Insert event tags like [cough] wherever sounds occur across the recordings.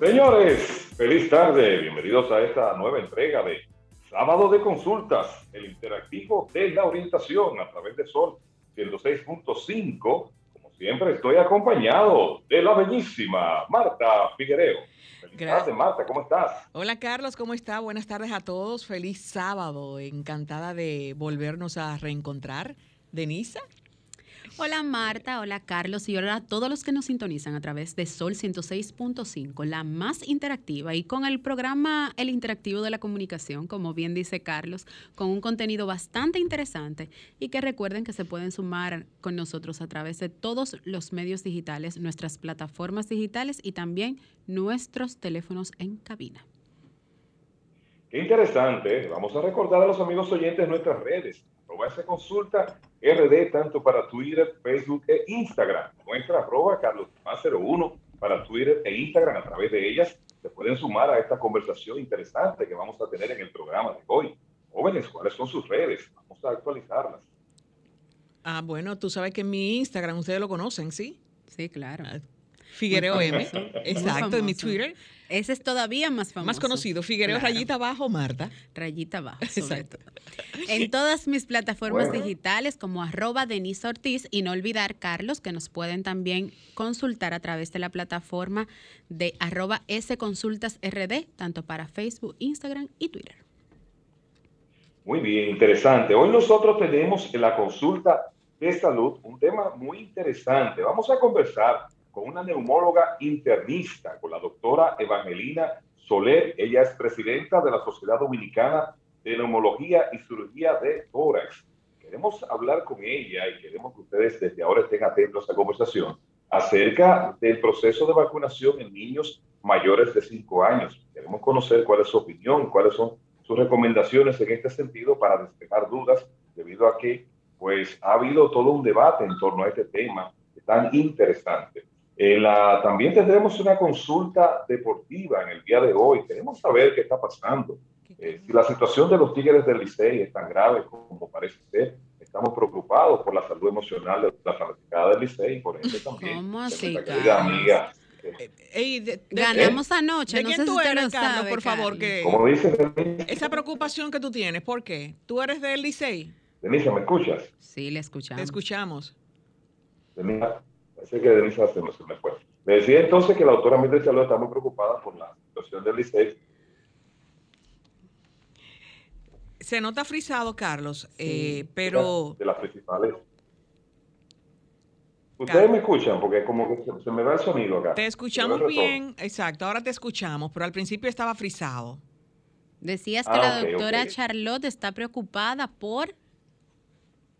Señores, feliz tarde. Bienvenidos a esta nueva entrega de Sábado de Consultas, el interactivo de la orientación a través de Sol 106.5. Como siempre, estoy acompañado de la bellísima Marta Figuereo. Feliz tarde, Marta, ¿cómo estás? Hola, Carlos, ¿cómo está? Buenas tardes a todos. Feliz sábado. Encantada de volvernos a reencontrar. Denisa. Hola Marta, hola Carlos y hola a todos los que nos sintonizan a través de Sol 106.5, la más interactiva y con el programa El Interactivo de la Comunicación, como bien dice Carlos, con un contenido bastante interesante y que recuerden que se pueden sumar con nosotros a través de todos los medios digitales, nuestras plataformas digitales y también nuestros teléfonos en cabina. Qué interesante. Vamos a recordar a los amigos oyentes nuestras redes esa consulta RD tanto para Twitter, Facebook e Instagram. Nuestra arroba Carlos 01 para Twitter e Instagram. A través de ellas se pueden sumar a esta conversación interesante que vamos a tener en el programa de hoy. Jóvenes, ¿cuáles son sus redes? Vamos a actualizarlas. Ah, bueno, tú sabes que en mi Instagram ustedes lo conocen, ¿sí? Sí, claro. Ah, Figuereo M. Exacto, en mi Twitter. Ese es todavía más famoso. Más conocido. Figuereo rayita abajo, Marta. Rayita abajo. [laughs] Exacto. En todas mis plataformas digitales como arroba Denise Ortiz y no olvidar, Carlos, que nos pueden también consultar a través de la plataforma de arroba S Consultas RD, tanto para Facebook, Instagram y Twitter. Muy bien, interesante. Hoy nosotros tenemos en la consulta de salud un tema muy interesante. Vamos a conversar con una neumóloga internista, con la doctora Evangelina Soler. Ella es presidenta de la Sociedad Dominicana de Neumología y Cirugía de Tórax. Queremos hablar con ella y queremos que ustedes desde ahora estén atentos a esta conversación acerca del proceso de vacunación en niños mayores de 5 años. Queremos conocer cuál es su opinión, cuáles son sus recomendaciones en este sentido para despejar dudas, debido a que pues ha habido todo un debate en torno a este tema tan interesante. Eh, la, también tendremos una consulta deportiva en el día de hoy. Queremos saber qué está pasando. Eh, si la situación de los Tigres del Licey es tan grave como parece ser, estamos preocupados por la salud emocional de la fanaticada del Licey y por ende también. ¿Cómo así, amiga. Eh, Ganamos anoche. ¿De quién tú eres, Carlos, por favor? Que ¿Cómo dices, Esa preocupación que tú tienes, ¿por qué? ¿Tú eres del Licey? Denise, ¿me escuchas? Sí, le escuchamos. Te escuchamos. Denise, Parece que Denise se me fue. Me decía entonces que la autora Mildred Salud está muy preocupada por la situación del Licey. Se nota frisado, Carlos, eh, pero... De, las principales. Ustedes me escuchan porque como que se, me va el sonido acá. Te escuchamos bien, exacto, ahora te escuchamos, pero al principio estaba frisado. Decías que ah, la doctora Charlotte está preocupada por...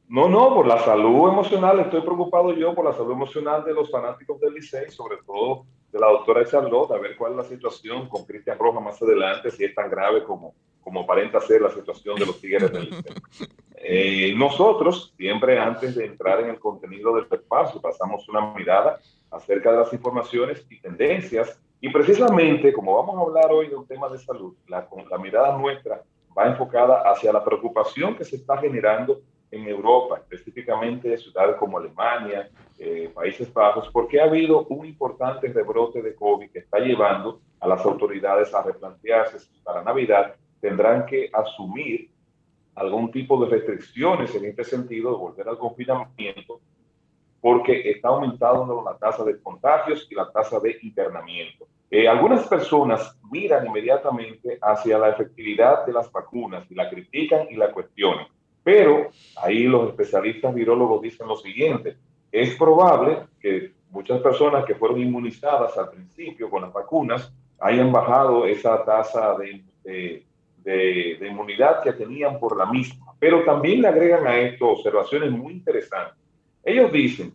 No, no, por la salud emocional, estoy preocupado yo por la salud emocional de los fanáticos del Licey, sobre todo de la doctora Charlotte, a ver cuál es la situación con Cristian Rojas más adelante, si es tan grave como, como aparenta ser la situación de los Tigres del Licey. Eh, nosotros, siempre antes de entrar en el contenido del espacio, pasamos una mirada acerca de las informaciones y tendencias, y precisamente como vamos a hablar hoy de un tema de salud, la, la mirada nuestra va enfocada hacia la preocupación que se está generando en Europa, específicamente ciudades como Alemania, eh, Países Bajos, porque ha habido un importante rebrote de COVID que está llevando a las autoridades a replantearse si para Navidad tendrán que asumir algún tipo de restricciones en este sentido de volver al confinamiento, porque está aumentando la tasa de contagios y la tasa de internamiento. Eh, algunas personas miran inmediatamente hacia la efectividad de las vacunas y la critican y la cuestionan pero ahí los especialistas virólogos dicen lo siguiente, es probable que muchas personas que fueron inmunizadas al principio con las vacunas hayan bajado esa tasa de, de, inmunidad que tenían por la misma. Pero también le agregan a esto observaciones muy interesantes. Ellos dicen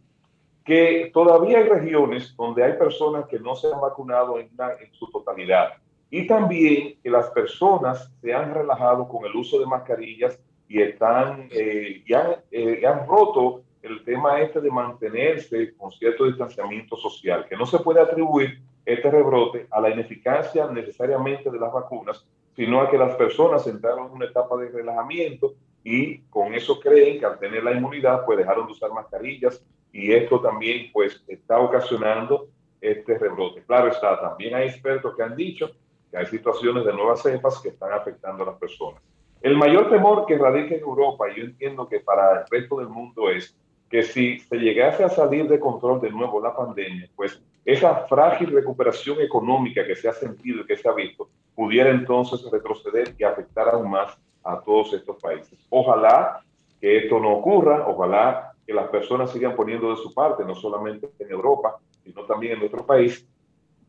que todavía hay regiones donde hay personas que no se han vacunado en, en su totalidad y también que las personas se han relajado con el uso de mascarillas y están eh, ya, eh, han roto el tema este de mantenerse con cierto distanciamiento social, que no se puede atribuir este rebrote a la ineficacia necesariamente de las vacunas, sino a que las personas entraron en una etapa de relajamiento y con eso creen que al tener la inmunidad pues dejaron de usar mascarillas y esto también pues está ocasionando este rebrote. Claro está, también hay expertos que han dicho que hay situaciones de nuevas cepas que están afectando a las personas. El mayor temor que radica en Europa, y yo entiendo que para el resto del mundo es que si se llegase a salir de control de nuevo la pandemia, pues esa frágil recuperación económica que se ha sentido y que se ha visto pudiera entonces retroceder y afectar aún más a todos estos países. Ojalá que esto no ocurra, ojalá que las personas sigan poniendo de su parte, no solamente en Europa, sino también en nuestro país,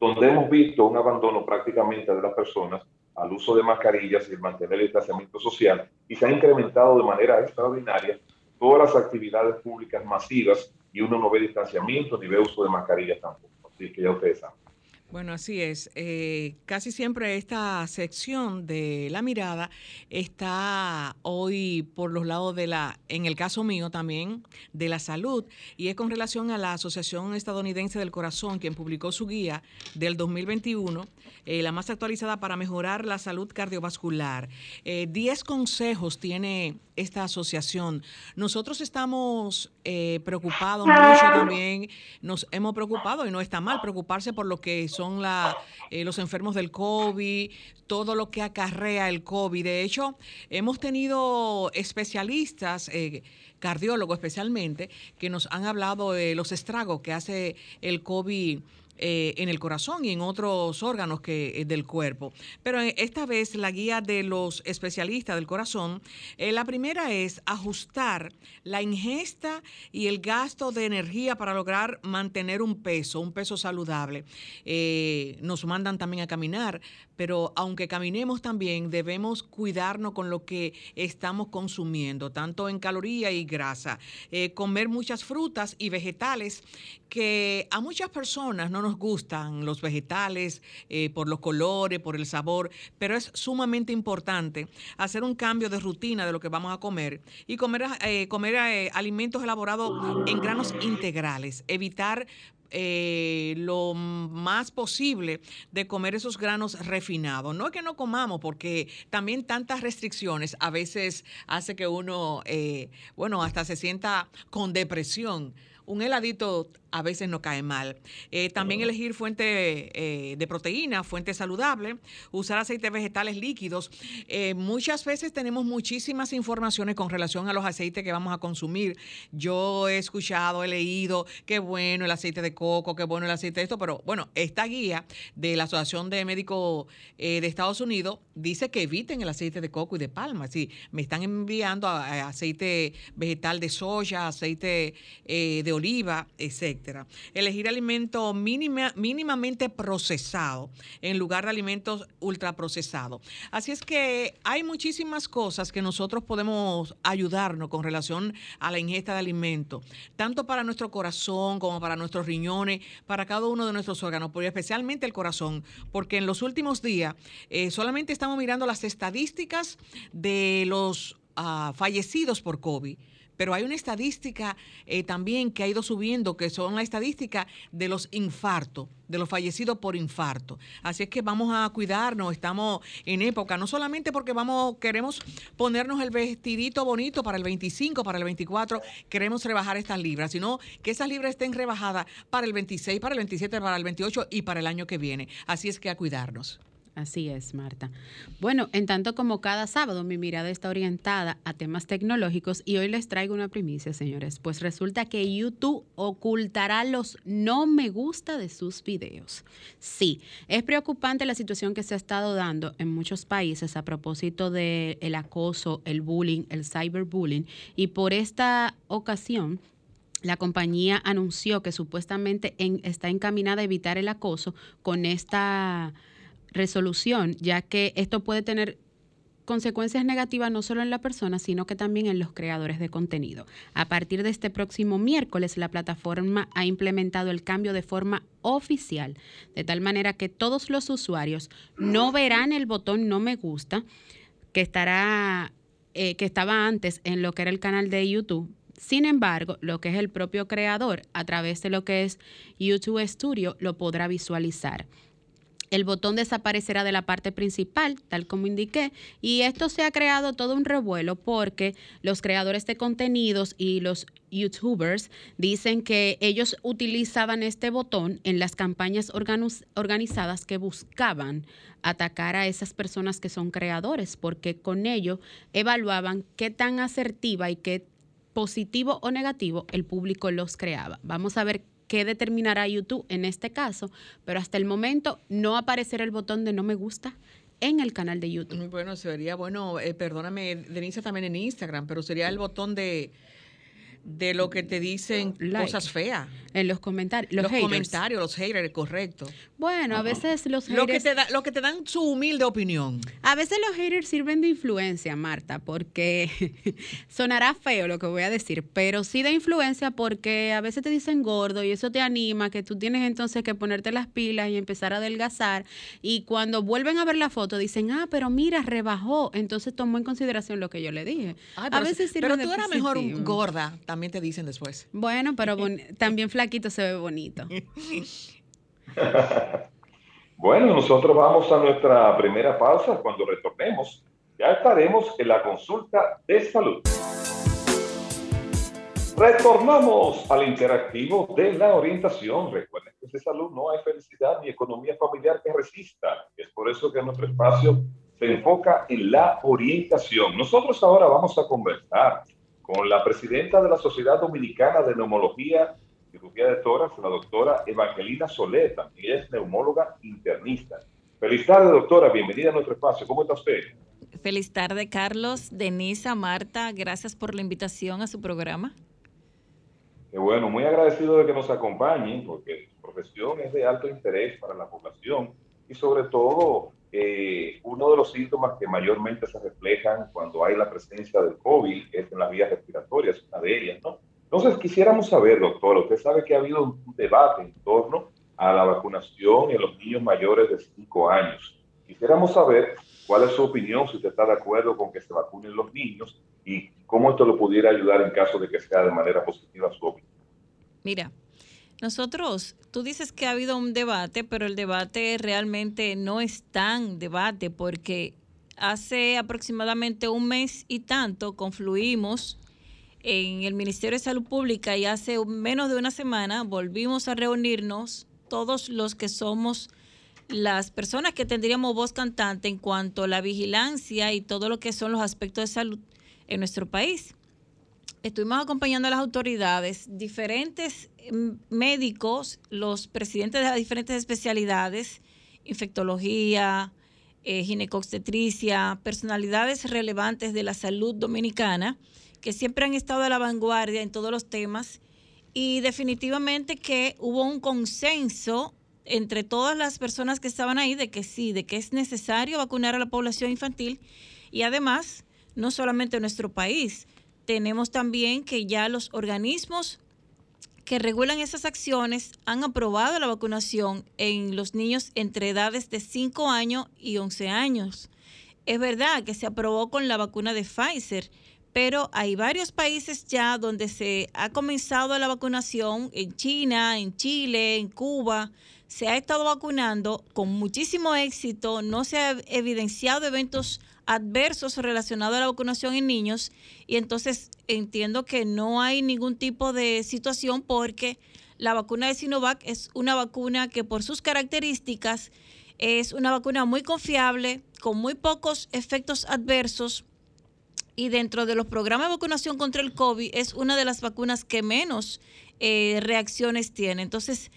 donde hemos visto un abandono prácticamente de las personas al uso de mascarillas y el mantener el distanciamiento social, y se ha incrementado de manera extraordinaria todas las actividades públicas masivas y uno no ve distanciamiento ni ve uso de mascarillas tampoco. Así que ya ustedes saben. Bueno, así es. Eh, casi siempre esta sección de la mirada está hoy por los lados de la, en el caso mío también, de la salud, y es con relación a la Asociación Estadounidense del Corazón, quien publicó su guía del 2021, eh, la más actualizada para mejorar la salud cardiovascular. Eh, diez consejos tiene esta asociación. Nosotros estamos eh, preocupados mucho también, nos hemos preocupado y no está mal preocuparse por lo que son la, eh, los enfermos del COVID, todo lo que acarrea el COVID. De hecho, hemos tenido especialistas, eh, cardiólogos especialmente, que nos han hablado de los estragos que hace el COVID eh, en el corazón y en otros órganos que, eh, del cuerpo. Pero eh, esta vez la guía de los especialistas del corazón, la primera es ajustar la ingesta y el gasto de energía para lograr mantener un peso, un peso saludable. nos mandan también a caminar, pero aunque caminemos también debemos cuidarnos con lo que estamos consumiendo, tanto en caloría y grasa. comer muchas frutas y vegetales que a muchas personas no nos gustan los vegetales eh, por los colores, por el sabor, pero es sumamente importante hacer un cambio de rutina de lo que vamos a comer y comer, eh, comer eh, alimentos elaborados en granos integrales, evitar lo más posible de comer esos granos refinados. No es que no comamos, porque también tantas restricciones a veces hace que uno, bueno, hasta se sienta con depresión. Un heladito a veces no cae mal. Eh, también elegir fuente eh, de proteína, fuente saludable, usar aceites vegetales líquidos. Eh, muchas veces tenemos muchísimas informaciones con relación a los aceites que vamos a consumir. Yo he escuchado, he leído qué bueno el aceite de coco, qué bueno el aceite de esto, pero bueno, esta guía de la Asociación de Médicos de Estados Unidos dice que eviten el aceite de coco y de palma. Sí, me están enviando aceite vegetal de soya, aceite de oliva, etc. Elegir alimentos mínimamente procesados en lugar de alimentos ultraprocesados. Así es que hay muchísimas cosas que nosotros podemos ayudarnos con relación a la ingesta de alimentos, tanto para nuestro corazón como para nuestros riñones, para cada uno de nuestros órganos, pero especialmente el corazón, porque en los últimos días eh, solamente estamos mirando las estadísticas de los ah, fallecidos por COVID pero hay una estadística eh, también que ha ido subiendo, que son la estadística de los infartos, de los fallecidos por infarto. Así es que vamos a cuidarnos, estamos en época, no solamente porque vamos, queremos ponernos el vestidito bonito para el 25, para el 24, queremos rebajar estas libras, sino que esas libras estén rebajadas para el 26, para el 27, para el 28 y para el año que viene. Así es que a cuidarnos. Así es, Marta. Bueno, en tanto como cada sábado mi mirada está orientada a temas tecnológicos y hoy les traigo una primicia, señores. Pues resulta que YouTube ocultará los no me gusta de sus videos. Sí, es preocupante la situación que se ha estado dando en muchos países a propósito del el acoso, el bullying, el cyberbullying y por esta ocasión la compañía anunció que supuestamente está encaminada a evitar el acoso con esta resolución, ya que esto puede tener consecuencias negativas no solo en la persona, sino que también en los creadores de contenido. A partir de este próximo miércoles, la plataforma ha implementado el cambio de forma oficial, de tal manera que todos los usuarios no verán el botón no me gusta, que estará, eh, que estaba antes en lo que era el canal de YouTube. Sin embargo, lo que es el propio creador, a través de lo que es YouTube Studio, lo podrá visualizar. El botón desaparecerá de la parte principal, tal como indiqué, y esto se ha creado todo un revuelo porque los creadores de contenidos y los youtubers dicen que ellos utilizaban este botón en las campañas organizadas que buscaban atacar a esas personas que son creadores, porque con ello evaluaban qué tan asertiva y qué positivo o negativo el público los creaba. Vamos a ver qué determinará YouTube en este caso, pero hasta el momento no aparecerá el botón de no me gusta en el canal de YouTube. Bueno, sería bueno, eh, perdóname, Denise también en Instagram, pero sería el botón de de lo que te dicen cosas feas. En los comentarios. Los, comentarios, los haters, correcto. Bueno, a veces los haters. Lo que, te da, lo que te dan su humilde opinión. A veces los haters sirven de influencia, Marta, porque [laughs] sonará feo lo que voy a decir, pero sí de influencia porque a veces te dicen gordo y eso te anima, que tú tienes entonces que ponerte las pilas y empezar a adelgazar. Y cuando vuelven a ver la foto dicen, ah, pero mira, rebajó. Entonces tomó en consideración lo que yo le dije. a veces sirve Pero tú eras mejor gorda también te dicen después. Bueno, pero [laughs] también flaquito se ve bonito. [laughs] bueno, nosotros vamos a nuestra primera pausa. Cuando retornemos, ya estaremos en la consulta de salud. Retornamos al interactivo de la orientación. Recuerden que de salud no hay felicidad ni economía familiar que resista. Es por eso que nuestro espacio se enfoca en la orientación. Nosotros ahora vamos a conversar con la presidenta de la Sociedad Dominicana de Neumología y Cirugía de Toras, la doctora Evangelina Soler, también es neumóloga internista. Feliz tarde, doctora, bienvenida a nuestro espacio. ¿Cómo está usted? Feliz tarde, Carlos, Denisa, Marta, gracias por la invitación a su programa. Qué bueno, muy agradecido de que nos acompañen, porque su profesión es de alto interés para la población y sobre todo eh, uno de los síntomas que mayormente se reflejan cuando hay la presencia del COVID es en las vías respiratorias, una de ellas, ¿no? Entonces, quisiéramos saber, doctor, usted sabe que ha habido un debate en torno a la vacunación en los niños mayores de 5 años. Quisiéramos saber cuál es su opinión, si usted está de acuerdo con que se vacunen los niños y cómo esto lo pudiera ayudar en caso de que sea de manera positiva su opinión. Mira, nosotros, tú dices que ha habido un debate, pero el debate realmente no es tan debate porque hace aproximadamente un mes y tanto confluimos en el Ministerio de Salud Pública y hace menos de una semana volvimos a reunirnos todos los que somos las personas que tendríamos voz cantante en cuanto a la vigilancia y todo lo que son los aspectos de salud en nuestro país estuvimos acompañando a las autoridades, diferentes em, médicos, los presidentes de las diferentes especialidades, infectología, eh, personalidades relevantes de la salud dominicana, que siempre han estado a la vanguardia en todos los temas. Y definitivamente que hubo un consenso entre todas las personas que estaban ahí de que sí, de que es necesario vacunar a la población infantil y además, no solamente en nuestro país, tenemos también que ya los organismos que regulan esas acciones han aprobado la vacunación en los niños entre edades de 5 años y 11 años. Es verdad que se aprobó con la vacuna de Pfizer, pero hay varios países ya donde se ha comenzado la vacunación, en China, en Chile, en Cuba, se ha estado vacunando con muchísimo éxito, no se ha evidenciado eventos adversos relacionados a la vacunación en niños y entonces entiendo que no hay ningún tipo de situación porque la vacuna de Sinovac es una vacuna que por sus características es una vacuna muy confiable, con muy pocos efectos adversos y dentro de los programas de vacunación contra el COVID es una de las vacunas que menos eh, reacciones tiene. Entonces,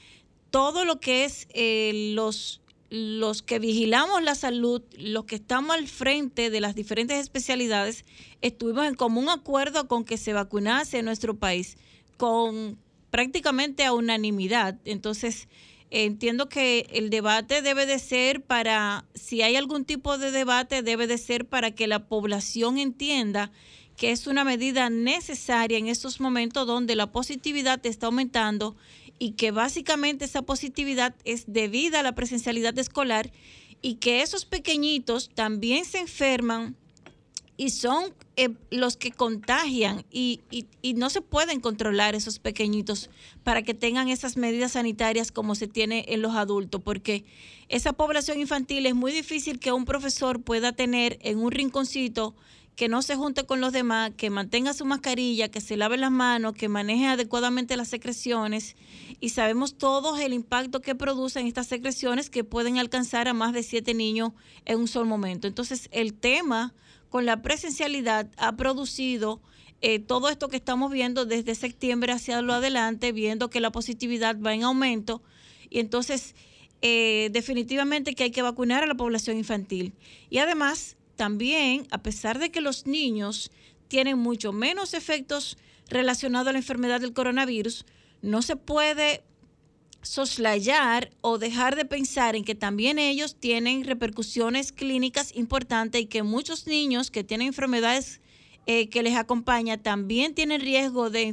todo lo que es eh, los los que vigilamos la salud, los que estamos al frente de las diferentes especialidades, estuvimos en común acuerdo con que se vacunase en nuestro país, con prácticamente a unanimidad. Entonces, entiendo que el debate debe de ser para, si hay algún tipo de debate, debe de ser para que la población entienda que es una medida necesaria en estos momentos donde la positividad está aumentando y que básicamente esa positividad es debida a la presencialidad escolar y que esos pequeñitos también se enferman y son eh, los que contagian y, y, no se pueden controlar esos pequeñitos para que tengan esas medidas sanitarias como se tiene en los adultos, porque esa población infantil es muy difícil que un profesor pueda tener en un rinconcito que no se junte con los demás, que mantenga su mascarilla, que se lave las manos, que maneje adecuadamente las secreciones. Y sabemos todos el impacto que producen estas secreciones que pueden alcanzar a más de siete niños en un solo momento. Entonces, el tema con la presencialidad ha producido eh, todo esto que estamos viendo desde septiembre hacia lo adelante, viendo que la positividad va en aumento. Y entonces, eh, definitivamente que hay que vacunar a la población infantil. Y además, también, a pesar de que los niños tienen mucho menos efectos relacionados a la enfermedad del coronavirus, no se puede soslayar o dejar de pensar en que también ellos tienen repercusiones clínicas importantes y que muchos niños que tienen enfermedades eh, que les acompaña también tienen riesgo de,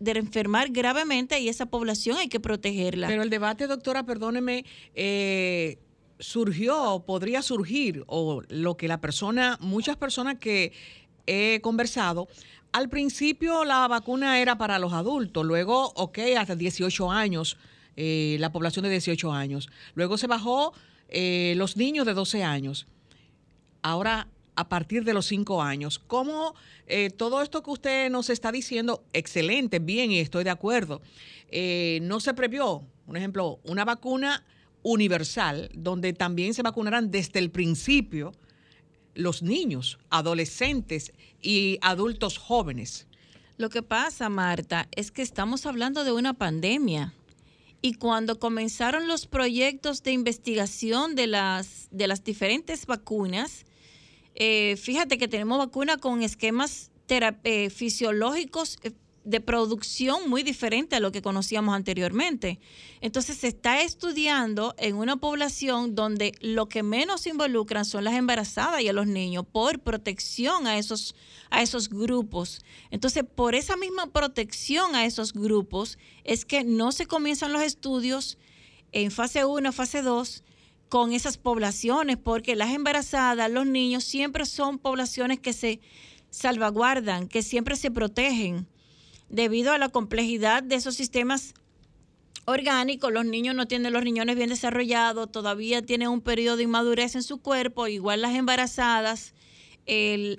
de enfermar gravemente y esa población hay que protegerla. Pero el debate, doctora, perdóneme, eh, surgió, podría surgir, o lo que la persona, muchas personas que he conversado, al principio la vacuna era para los adultos, luego, ok, hasta 18 años, eh, la población de 18 años. Luego se bajó eh, los niños de 12 años. Ahora, a partir de los 5 años. ¿Cómo eh, todo esto que usted nos está diciendo, excelente, bien, y estoy de acuerdo, no se previó, por ejemplo, una vacuna universal, donde también se vacunarán desde el principio los niños, adolescentes y adultos jóvenes. Lo que pasa, Marta, es que estamos hablando de una pandemia. Y cuando comenzaron los proyectos de investigación de las, de las diferentes vacunas, eh, fíjate que tenemos vacunas con esquemas eh, fisiológicos eh, de producción muy diferente a lo que conocíamos anteriormente. Entonces se está estudiando en una población donde lo que menos involucran son las embarazadas y a los niños por protección a esos, a esos grupos. Entonces por esa misma protección a esos grupos es que no se comienzan los estudios en fase 1, fase 2 con esas poblaciones, porque las embarazadas, los niños siempre son poblaciones que se salvaguardan, que siempre se protegen debido a la complejidad de esos sistemas orgánicos, los niños no tienen los riñones bien desarrollados, todavía tienen un periodo de inmadurez en su cuerpo, igual las embarazadas.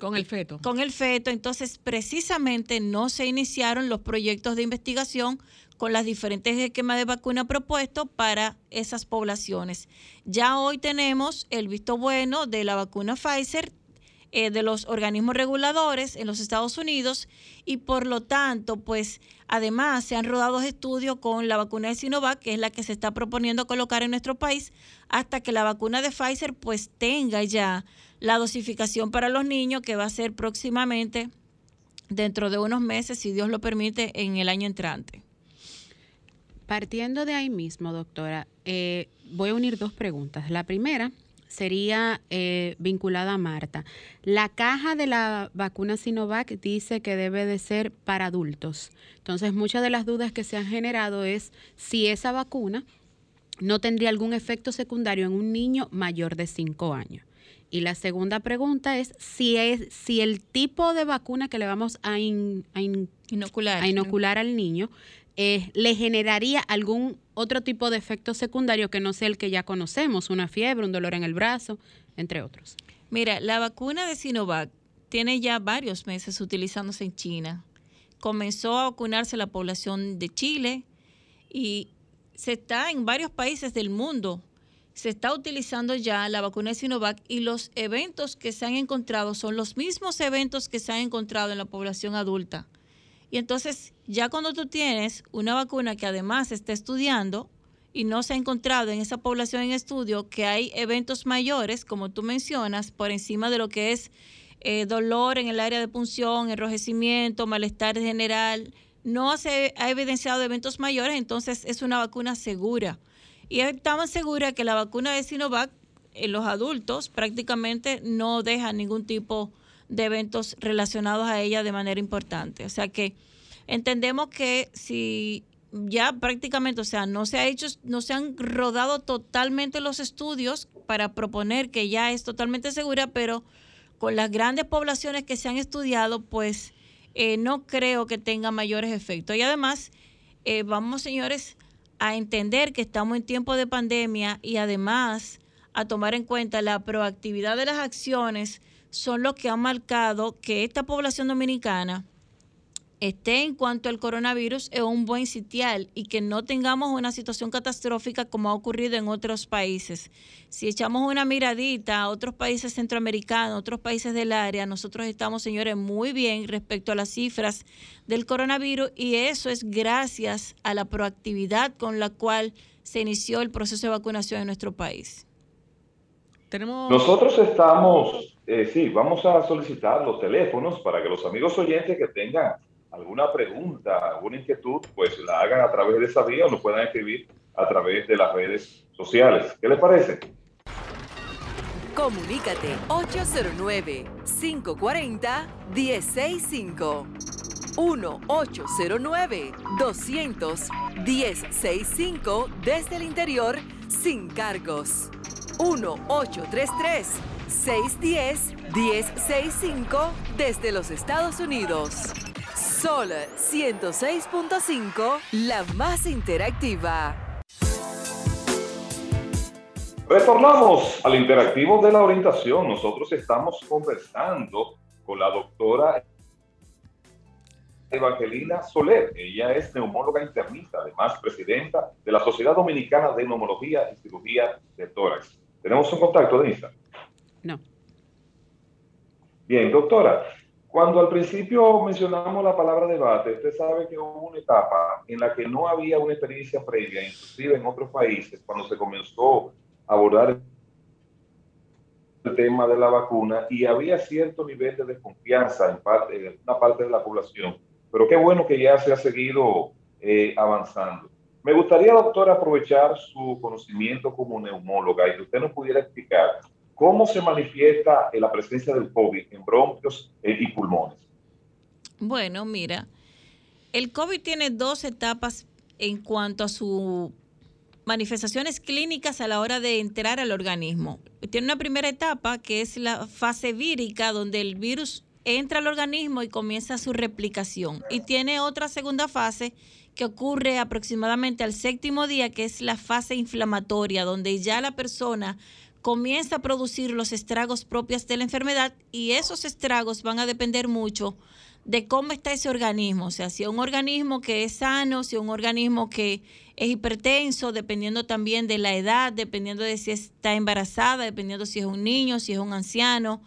con el feto. Con el feto. Entonces, precisamente no se iniciaron los proyectos de investigación con las diferentes esquemas de vacuna propuestos para esas poblaciones. Ya hoy tenemos el visto bueno de la vacuna Pfizer, eh, de los organismos reguladores en los Estados Unidos y por lo tanto, pues además se han rodado estudios con la vacuna de Sinovac, que es la que se está proponiendo colocar en nuestro país, hasta que la vacuna de Pfizer pues tenga ya la dosificación para los niños que va a ser próximamente dentro de unos meses, si Dios lo permite, en el año entrante. Partiendo de ahí mismo, doctora, eh, voy a unir dos preguntas. La primera sería eh, vinculada a Marta. La caja de la vacuna Sinovac dice que debe de ser para adultos. Entonces, muchas de las dudas que se han generado es si esa vacuna no tendría algún efecto secundario en un niño mayor de 5 años. Y la segunda pregunta es si es si el tipo de vacuna que le vamos a, inocular. a inocular al niño eh, le generaría algún otro tipo de efecto secundario que no sea el que ya conocemos, una fiebre, un dolor en el brazo, entre otros. Mira, la vacuna de Sinovac tiene ya varios meses utilizándose en China. Comenzó a vacunarse la población de Chile y se está en varios países del mundo. Se está utilizando ya la vacuna de Sinovac y los eventos que se han encontrado son los mismos eventos que se han encontrado en la población adulta. Y entonces, ya cuando tú tienes una vacuna que además está estudiando y no se ha encontrado en esa población en estudio que hay eventos mayores, como tú mencionas, por encima de lo que es eh, dolor en el área de punción, enrojecimiento, malestar general, no se ha evidenciado eventos mayores, entonces es una vacuna segura. Y es tan segura que la vacuna de Sinovac en los adultos prácticamente no deja ningún tipo de de eventos relacionados a ella de manera importante. O sea que entendemos que si ya prácticamente, o sea, no se ha hecho, no se han rodado totalmente los estudios para proponer que ya es totalmente segura, pero con las grandes poblaciones que se han estudiado, pues eh, no creo que tenga mayores efectos. Y además, eh, vamos, señores, a entender que estamos en tiempo de pandemia y además a tomar en cuenta la proactividad de las acciones son los que han marcado que esta población dominicana esté en cuanto al coronavirus en un buen sitial y que no tengamos una situación catastrófica como ha ocurrido en otros países. Si echamos una miradita a otros países centroamericanos, otros países del área, nosotros estamos, señores, muy bien respecto a las cifras del coronavirus y eso es gracias a la proactividad con la cual se inició el proceso de vacunación en nuestro país. Tenemos... Nosotros estamos, eh, sí, vamos a solicitar los teléfonos para que los amigos oyentes que tengan alguna pregunta, alguna inquietud, pues la hagan a través de esa vía o nos puedan escribir a través de las redes sociales. ¿Qué les parece? Comunícate 809-540-1065. 1-809-200-1065 desde el interior sin cargos. 1-833-610-1065 desde los Estados Unidos. Sol 106.5, la más interactiva. Retornamos al interactivo de la orientación. Nosotros estamos conversando con la doctora Evangelina Soler. Ella es neumóloga internista, además presidenta de la Sociedad Dominicana de Neumología y Cirugía de Tórax. ¿Tenemos un contacto, Denisa? No. Bien, doctora, cuando al principio mencionamos la palabra debate, usted sabe que hubo una etapa en la que no había una experiencia previa, inclusive en otros países, cuando se comenzó a abordar el tema de la vacuna y había cierto nivel de desconfianza en, parte, una parte de la población. Pero qué bueno que ya se ha seguido eh, avanzando. Me gustaría, doctor, aprovechar su conocimiento como neumóloga y que usted nos pudiera explicar ¿Cómo se manifiesta la presencia del COVID en bronquios eh, y pulmones? Bueno, mira, el COVID tiene dos etapas en cuanto a sus manifestaciones clínicas a la hora de entrar al organismo. Tiene una primera etapa que es la fase vírica, donde el virus entra al organismo y comienza su replicación. Y tiene otra segunda fase que ocurre aproximadamente al séptimo día, que es la fase inflamatoria, donde ya la persona comienza a producir los estragos propios de la enfermedad y esos estragos van a depender mucho de cómo está ese organismo, o sea, si es un organismo que es sano, si es un organismo que es hipertenso, dependiendo también de la edad, dependiendo de si está embarazada, dependiendo si es un niño, si es un anciano.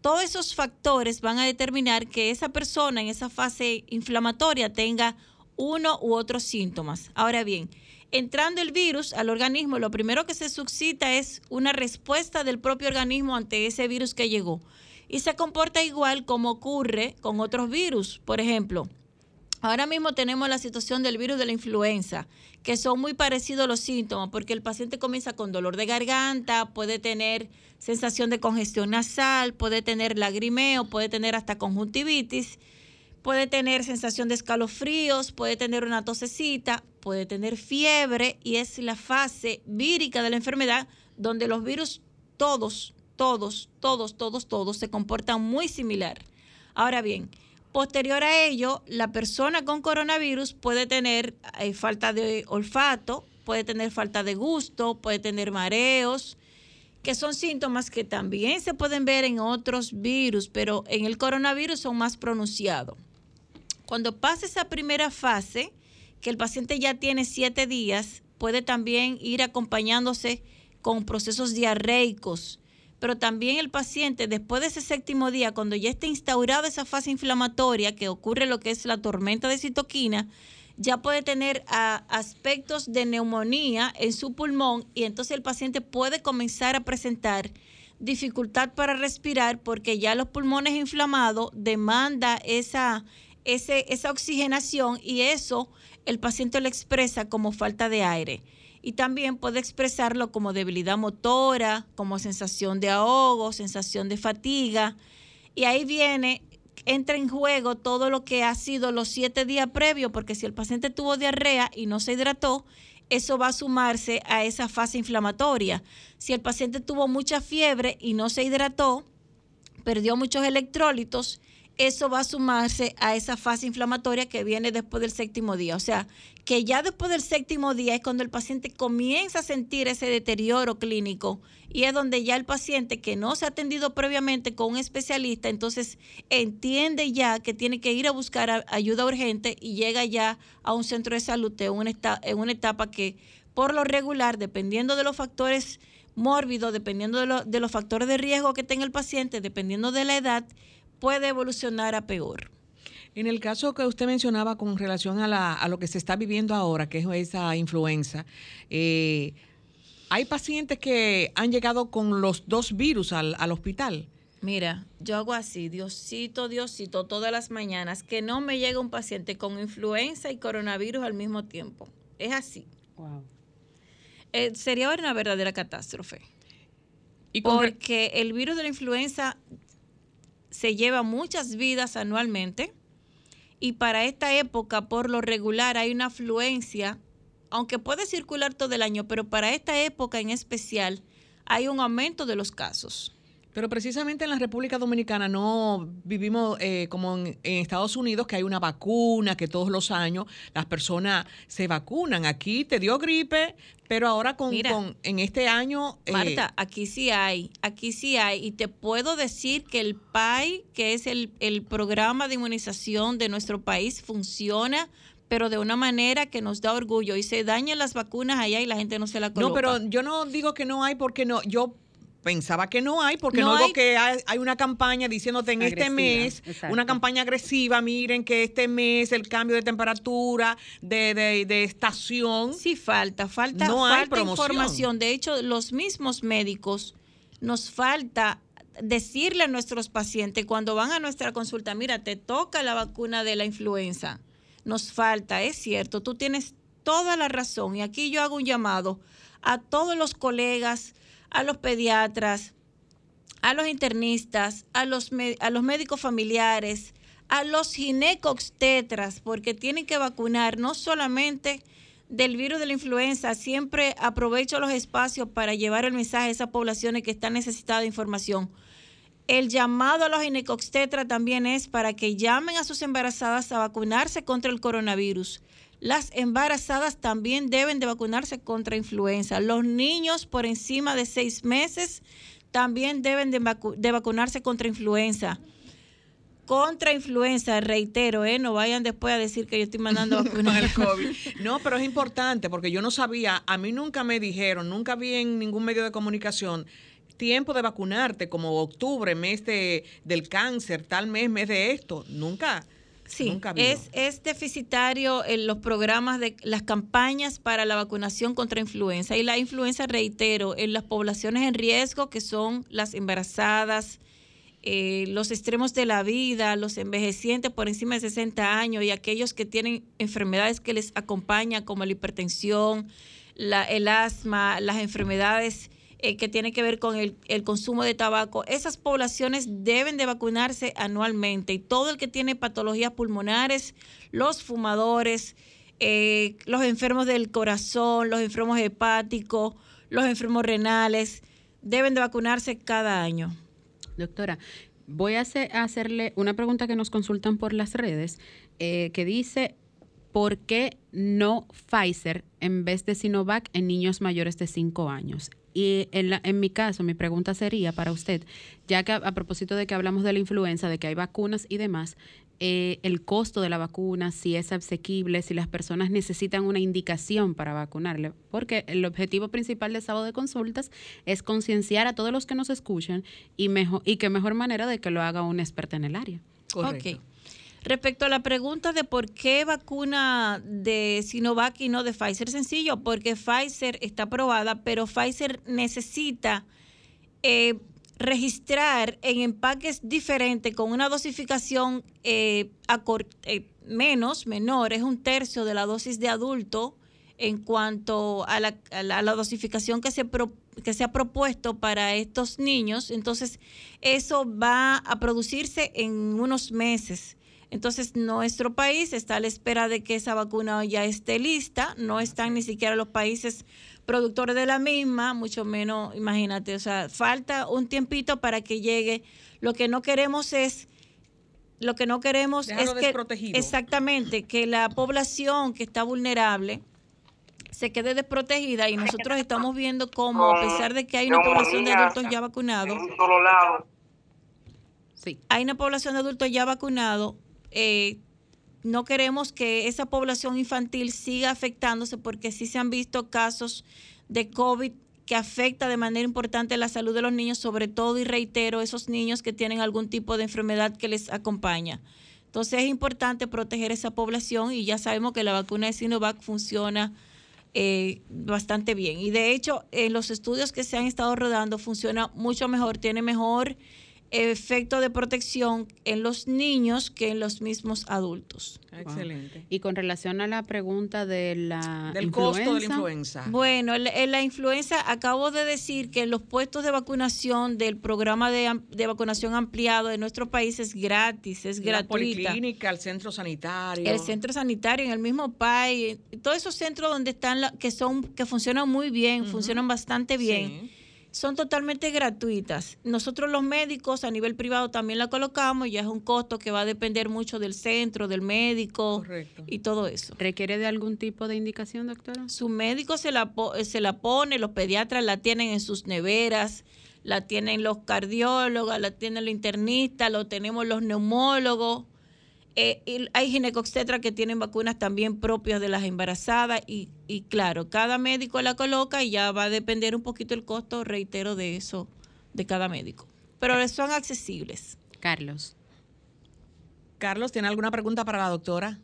Todos esos factores van a determinar que esa persona en esa fase inflamatoria tenga uno u otros síntomas. Ahora bien, entrando el virus al organismo, lo primero que se suscita es una respuesta del propio organismo ante ese virus que llegó. Y se comporta igual como ocurre con otros virus. Por ejemplo, ahora mismo tenemos la situación del virus de la influenza, que son muy parecidos los síntomas, porque el paciente comienza con dolor de garganta, puede tener sensación de congestión nasal, puede tener lagrimeo, puede tener hasta conjuntivitis puede tener sensación de escalofríos, puede tener una tosecita, puede tener fiebre y es la fase vírica de la enfermedad donde los virus todos, todos, todos, todos, todos se comportan muy similar. Ahora bien, posterior a ello, la persona con coronavirus puede tener eh, falta de olfato, puede tener falta de gusto, puede tener mareos, que son síntomas que también se pueden ver en otros virus, pero en el coronavirus son más pronunciados. Cuando pasa esa primera fase, que el paciente ya tiene siete días, puede también ir acompañándose con procesos diarreicos. Pero también el paciente, después de ese séptimo día, cuando ya está instaurada esa fase inflamatoria, que ocurre lo que es la tormenta de citoquina, ya puede tener ah, aspectos de neumonía en su pulmón y entonces el paciente puede comenzar a presentar dificultad para respirar porque ya los pulmones inflamados demanda esa esa oxigenación y eso el paciente lo expresa como falta de aire. Y también puede expresarlo como debilidad motora, como sensación de ahogo, sensación de fatiga. Y ahí viene, entra en juego todo lo que ha sido los siete días previos, porque si el paciente tuvo diarrea y no se hidrató, eso va a sumarse a esa fase inflamatoria. Si el paciente tuvo mucha fiebre y no se hidrató, perdió muchos electrólitos, eso va a sumarse a esa fase inflamatoria que viene después del séptimo día. O sea, que ya después del séptimo día es cuando el paciente comienza a sentir ese deterioro clínico y es donde ya el paciente que no se ha atendido previamente con un especialista, entonces entiende ya que tiene que ir a buscar ayuda urgente y llega ya a un centro de salud en una, en una etapa que por lo regular, dependiendo de los factores mórbidos, dependiendo de, de los factores de riesgo que tenga el paciente, dependiendo de la edad, puede evolucionar a peor. En el caso que usted mencionaba con relación a, lo que se está viviendo ahora, que es esa influenza, eh, hay pacientes que han llegado con los dos virus al, hospital. Mira, yo hago así, Diosito, Diosito, todas las mañanas, que no me llegue un paciente con influenza y coronavirus al mismo tiempo. Es así. Wow. Eh, sería una verdadera catástrofe. ¿Y porque el virus de la influenza se lleva muchas vidas anualmente y para esta época por lo regular hay una afluencia, aunque puede circular todo el año, pero para esta época en especial hay un aumento de los casos. Pero precisamente en la República Dominicana no vivimos eh, como en, Estados Unidos, que hay una vacuna, que todos los años las personas se vacunan. Aquí te dio gripe, pero ahora con, en este año... Eh, Marta, aquí sí hay, aquí sí hay. Y te puedo decir que el PAI, que es el, el programa de inmunización de nuestro país, funciona pero de una manera que nos da orgullo y se dañan las vacunas allá y la gente no se la coloca. No, pero yo no digo que no hay porque no, yo pensaba que no hay, porque no, digo que hay, una campaña diciéndote en este mes, una campaña agresiva, miren que este mes el cambio de temperatura, de, de, estación. Sí, falta, falta, no falta hay información. De hecho, los mismos médicos nos falta decirle a nuestros pacientes cuando van a nuestra consulta, mira, te toca la vacuna de la influenza. Nos falta, es cierto, tú tienes toda la razón. Y aquí yo hago un llamado a todos los colegas, a los pediatras, a los internistas, a los, a los médicos familiares, a los ginecobstetras, porque tienen que vacunar no solamente del virus de la influenza. Siempre aprovecho los espacios para llevar el mensaje a esas poblaciones que están necesitadas de información. El llamado a los ginecobstetras también es para que llamen a sus embarazadas a vacunarse contra el coronavirus. Las embarazadas también deben de vacunarse contra influenza. Los niños por encima de seis meses también deben de, vacunarse contra influenza. Contra influenza, reitero, ¿eh? no vayan después a decir que yo estoy mandando [laughs] vacunar el COVID. [laughs] No, pero es importante porque yo no sabía, a mí nunca me dijeron, nunca vi en ningún medio de comunicación tiempo de vacunarte, como octubre, mes de, del cáncer, tal mes, mes de esto. Nunca. Sí, es, es deficitario en los programas de las campañas para la vacunación contra influenza. Y la influenza, reitero, en las poblaciones en riesgo, que son las embarazadas, eh, los extremos de la vida, los envejecientes por encima de 60 años y aquellos que tienen enfermedades que les acompañan, como la hipertensión, la, el asma, las enfermedades eh, que tiene que ver con el, consumo de tabaco, esas poblaciones deben de vacunarse anualmente y todo el que tiene patologías pulmonares, los fumadores, eh, los enfermos del corazón, los enfermos hepáticos, los enfermos renales, deben de vacunarse cada año. Doctora, voy a, hacerle una pregunta que nos consultan por las redes, eh, que dice, ¿por qué no Pfizer en vez de Sinovac en niños mayores de 5 años? Y en, en, mi caso, mi pregunta sería para usted, ya que a, propósito de que hablamos de la influenza, de que hay vacunas y demás, eh, el costo de la vacuna, si es asequible, si las personas necesitan una indicación para vacunarle, porque el objetivo principal de sábado de consultas es concienciar a todos los que nos escuchan y, mejor, y qué mejor manera de que lo haga un experto en el área. Correcto. Respecto a la pregunta de por qué vacuna de Sinovac y no de Pfizer, sencillo, porque Pfizer está aprobada, pero Pfizer necesita eh, registrar en empaques diferentes con una dosificación eh, eh, menos, menor, es un tercio de la dosis de adulto en cuanto a la, dosificación que se, que se ha propuesto para estos niños. Entonces, eso va a producirse en unos meses. Entonces, nuestro país está a la espera de que esa vacuna ya esté lista. No están ni siquiera los países productores de la misma, mucho menos, imagínate, o sea, falta un tiempito para que llegue. Lo que no queremos es lo que no queremos es que exactamente que la población que está vulnerable se quede desprotegida y nosotros estamos viendo cómo a pesar de que hay una población de adultos ya vacunados sí. hay una población de adultos ya vacunados eh, no queremos que esa población infantil siga afectándose porque sí se han visto casos de COVID que afecta de manera importante la salud de los niños, sobre todo, y reitero, esos niños que tienen algún tipo de enfermedad que les acompaña. Entonces es importante proteger esa población y ya sabemos que la vacuna de Sinovac funciona eh, bastante bien. Y de hecho, en los estudios que se han estado rodando funciona mucho mejor, tiene mejor efecto de protección en los niños que en los mismos adultos. Excelente. Y con relación a la pregunta de la del costo de la influenza. Bueno, en la influenza acabo de decir que los puestos de vacunación del programa de, vacunación ampliado de nuestro país es gratis, es gratuita. La policlínica, el centro sanitario. El centro sanitario en el mismo país, todos esos centros donde están que son que funcionan muy bien, funcionan bastante bien. Sí son totalmente gratuitas. Nosotros los médicos a nivel privado también la colocamos, ya es un costo que va a depender mucho del centro, del médico y todo eso. ¿Requiere de algún tipo de indicación, doctora? Su médico se la, se la pone, los pediatras la tienen en sus neveras, la tienen los cardiólogos, la tienen los internistas, lo tenemos los neumólogos. Eh, hay ginecobstetras que tienen vacunas también propias de las embarazadas y, y, claro, cada médico la coloca y ya va a depender un poquito el costo, reitero, de eso, de cada médico. Pero son accesibles. Carlos. Carlos, ¿tiene alguna pregunta para la doctora?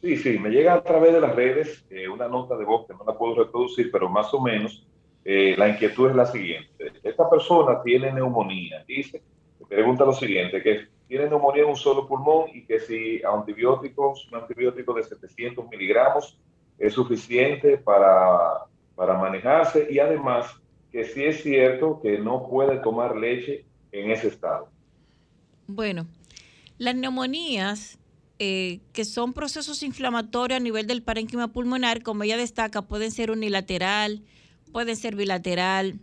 Sí, sí, me llega a través de las redes eh, una nota de voz que no la puedo reproducir, pero más o menos eh, la inquietud es la siguiente. Esta persona tiene neumonía, dice, pregunta lo siguiente, que tiene neumonía en un solo pulmón y que si antibióticos, un antibiótico de 700 miligramos es suficiente para, para manejarse y además que sí es cierto que no puede tomar leche en ese estado. Bueno, las neumonías, eh, que son procesos inflamatorios a nivel del parénquima pulmonar, como ella destaca, pueden ser unilateral, pueden ser bilateral,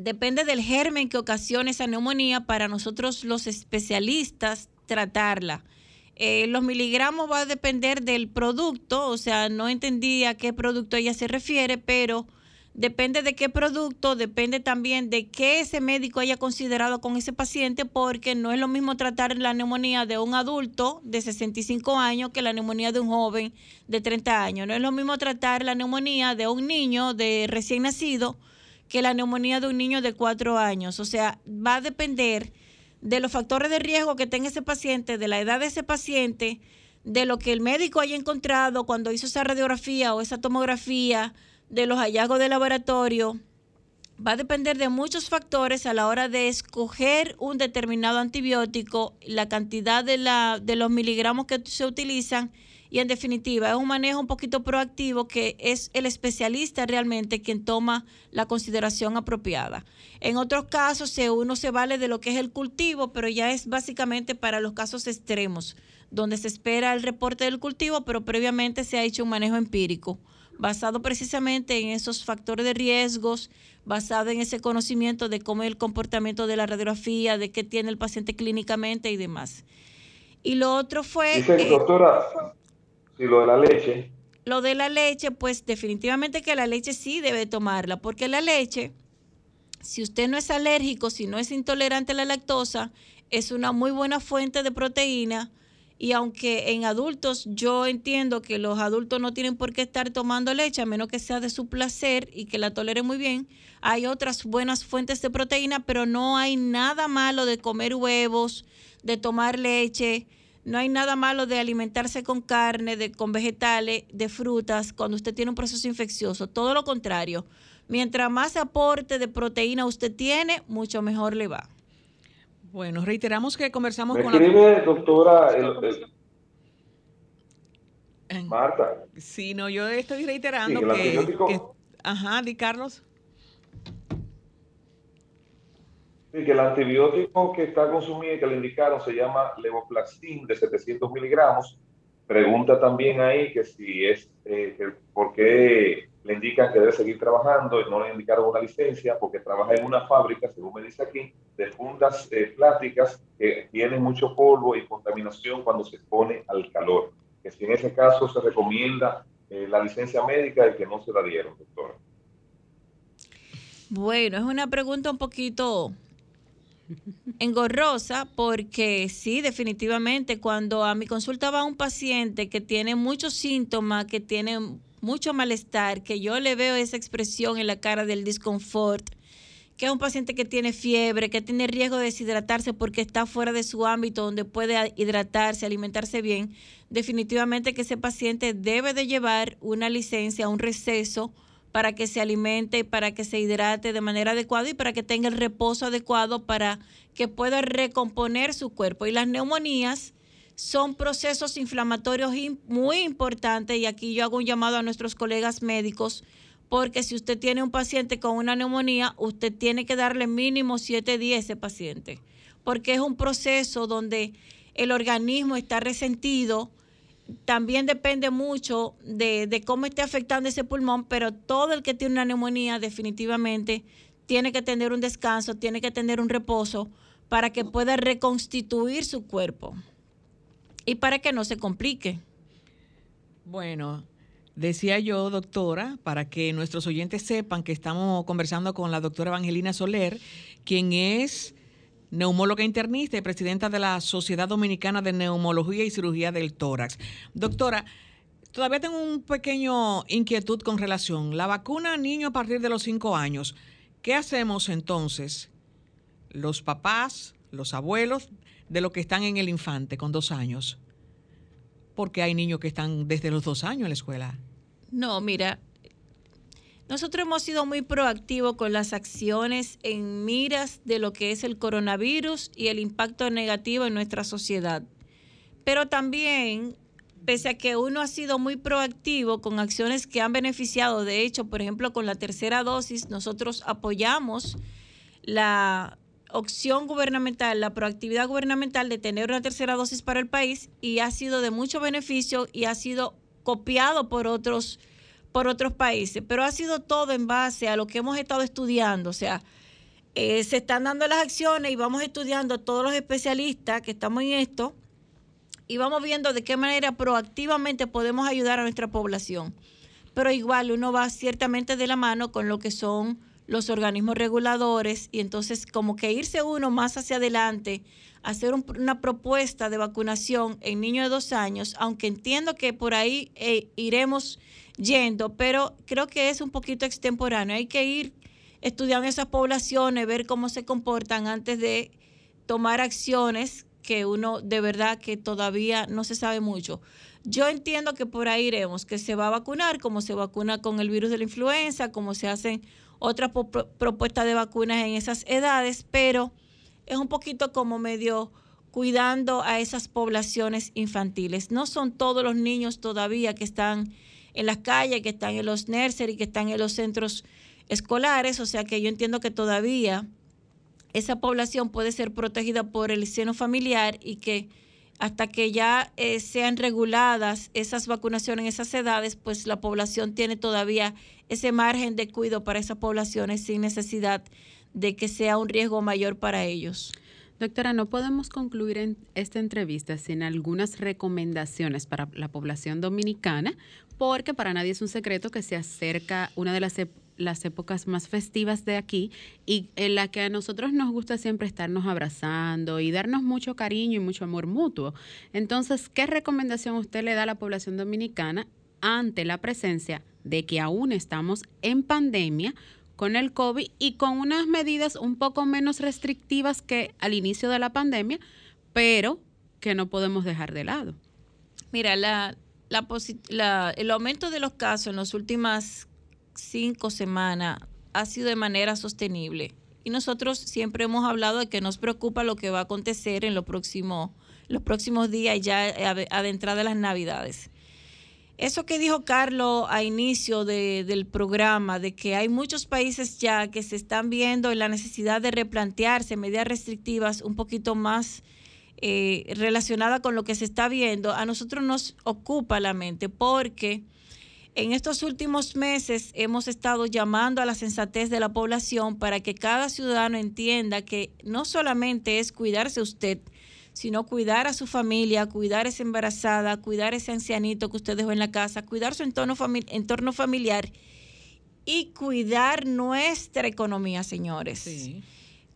depende del germen que ocasiona esa neumonía para nosotros los especialistas tratarla. Eh, los miligramos va a depender del producto, o sea, no entendí a qué producto ella se refiere, pero depende de qué producto, depende también de qué ese médico haya considerado con ese paciente, porque no es lo mismo tratar la neumonía de un adulto de 65 años que la neumonía de un joven de 30 años. No es lo mismo tratar la neumonía de un niño de recién nacido que la neumonía de un niño de cuatro años. O sea, va a depender de los factores de riesgo que tenga ese paciente, de la edad de ese paciente, de lo que el médico haya encontrado cuando hizo esa radiografía o esa tomografía, de los hallazgos de laboratorio. Va a depender de muchos factores a la hora de escoger un determinado antibiótico, la cantidad de, la, de los miligramos que se utilizan y en definitiva es un manejo un poquito proactivo que es el especialista realmente quien toma la consideración apropiada. En otros casos uno se vale de lo que es el cultivo, pero ya es básicamente para los casos extremos, donde se espera el reporte del cultivo, pero previamente se ha hecho un manejo empírico basado precisamente en esos factores de riesgos, basado en ese conocimiento de cómo es el comportamiento de la radiografía, de qué tiene el paciente clínicamente y demás. Y lo otro fue... Dice, doctora, y lo de la leche. Lo de la leche, pues definitivamente que la leche sí debe tomarla, porque la leche, si usted no es alérgico, si no es intolerante a la lactosa, es una muy buena fuente de proteína. Y aunque en adultos yo entiendo que los adultos no tienen por qué estar tomando leche, a menos que sea de su placer y que la toleren muy bien, hay otras buenas fuentes de proteína, pero no hay nada malo de comer huevos, de tomar leche no hay nada malo de alimentarse con carne, de, con vegetales, de frutas, cuando usted tiene un proceso infeccioso. Todo lo contrario. Mientras más aporte de proteína usted tiene, mucho mejor le va. Bueno, reiteramos que conversamos con la... doctora, Marta. Sí, no, yo estoy reiterando que, Ajá, di Carlos. Sí, que el antibiótico que está consumido y que le indicaron se llama levoflaxin de 700 miligramos. Pregunta también ahí que si es, eh, por qué le indican que debe seguir trabajando y no le indicaron una licencia, porque trabaja en una fábrica, según me dice aquí, de fundas eh, plásticas que tienen mucho polvo y contaminación cuando se expone al calor. Que si en ese caso se recomienda eh, la licencia médica y que no se la dieron, doctora. Bueno, es una pregunta un poquito engorrosa porque sí, definitivamente, cuando a mi consulta va un paciente que tiene muchos síntomas, que tiene mucho malestar, que yo le veo esa expresión en la cara del disconfort, que es un paciente que tiene fiebre, que tiene riesgo de deshidratarse porque está fuera de su ámbito donde puede hidratarse, alimentarse bien, definitivamente que ese paciente debe de llevar una licencia, un receso para que se alimente, para que se hidrate de manera adecuada y para que tenga el reposo adecuado para que pueda recomponer su cuerpo. Y las neumonías son procesos inflamatorios muy importantes y aquí yo hago un llamado a nuestros colegas médicos porque si usted tiene un paciente con una neumonía, usted tiene que darle mínimo siete días a ese paciente, porque es un proceso donde el organismo está resentido, también depende mucho de, cómo esté afectando ese pulmón, pero todo el que tiene una neumonía definitivamente tiene que tener un descanso, tiene que tener un reposo para que pueda reconstituir su cuerpo y para que no se complique. Bueno, decía yo, doctora, para que nuestros oyentes sepan que estamos conversando con la doctora Evangelina Soler, quien es neumóloga internista y presidenta de la Sociedad Dominicana de Neumología y Cirugía del Tórax. Doctora, todavía tengo un pequeño inquietud con relación. La vacuna niño a partir de los cinco años. ¿Qué hacemos entonces los papás, los abuelos de los que están en el infante con dos años? Porque hay niños que están desde los dos años en la escuela. No, mira, nosotros hemos sido muy proactivos con las acciones en miras de lo que es el coronavirus y el impacto negativo en nuestra sociedad. Pero también, pese a que uno ha sido muy proactivo con acciones que han beneficiado, de hecho, por ejemplo, con la tercera dosis, nosotros apoyamos la opción gubernamental, la proactividad gubernamental de tener una tercera dosis para el país y ha sido de mucho beneficio y ha sido copiado por otros por otros países, pero ha sido todo en base a lo que hemos estado estudiando, o sea, eh, se están dando las acciones y vamos estudiando todos los especialistas que estamos en esto y vamos viendo de qué manera proactivamente podemos ayudar a nuestra población. Pero igual uno va ciertamente de la mano con lo que son los organismos reguladores y entonces como que irse uno más hacia adelante, hacer una propuesta de vacunación en niños de dos años, aunque entiendo que por ahí eh, iremos yendo, pero creo que es un poquito extemporáneo. Hay que ir estudiando esas poblaciones, ver cómo se comportan antes de tomar acciones que uno de verdad que todavía no se sabe mucho. Yo entiendo que por ahí iremos, que se va a vacunar, como se vacuna con el virus de la influenza, como se hacen otras propuestas de vacunas en esas edades, pero es un poquito como medio cuidando a esas poblaciones infantiles. No son todos los niños todavía que están en las calles, que están en los nursery, que están en los centros escolares, o sea que yo entiendo que todavía esa población puede ser protegida por el seno familiar y que hasta que ya eh, sean reguladas esas vacunaciones en esas edades, pues la población tiene todavía ese margen de cuidado para esas poblaciones sin necesidad de que sea un riesgo mayor para ellos. Doctora, no podemos concluir en esta entrevista sin algunas recomendaciones para la población dominicana, porque para nadie es un secreto que se acerca una de las, las épocas más festivas de aquí y en la que a nosotros nos gusta siempre estarnos abrazando y darnos mucho cariño y mucho amor mutuo. Entonces, ¿qué recomendación usted le da a la población dominicana ante la presencia de que aún estamos en pandemia? con el COVID y con unas medidas un poco menos restrictivas que al inicio de la pandemia, pero que no podemos dejar de lado. Mira, la, la, el aumento de los casos en las últimas cinco semanas ha sido de manera sostenible. Y nosotros siempre hemos hablado de que nos preocupa lo que va a acontecer en los próximos, los próximos días ya adentrada las navidades. Eso que dijo Carlos a inicio del programa, de que hay muchos países ya que se están viendo en la necesidad de replantearse medidas restrictivas un poquito más eh, relacionadas con lo que se está viendo, a nosotros nos ocupa la mente porque en estos últimos meses hemos estado llamando a la sensatez de la población para que cada ciudadano entienda que no solamente es cuidarse usted, sino cuidar a su familia, cuidar a esa embarazada, cuidar a ese ancianito que usted dejó en la casa, cuidar su entorno, entorno familiar y cuidar nuestra economía, señores.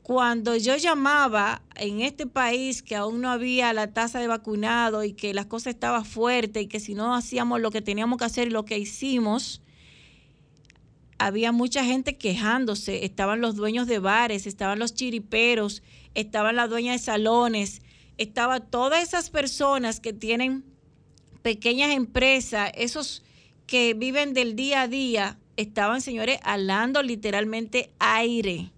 Cuando yo llamaba en este país que aún no había la tasa de vacunado y que las cosas estaban fuertes y que si no hacíamos lo que teníamos que hacer y lo que hicimos, había mucha gente quejándose, estaban los dueños de bares, estaban los chiriperos, estaban las dueñas de salones, estaba todas esas personas que tienen pequeñas empresas, esos que viven del día a día, estaban, señores, alando literalmente aire.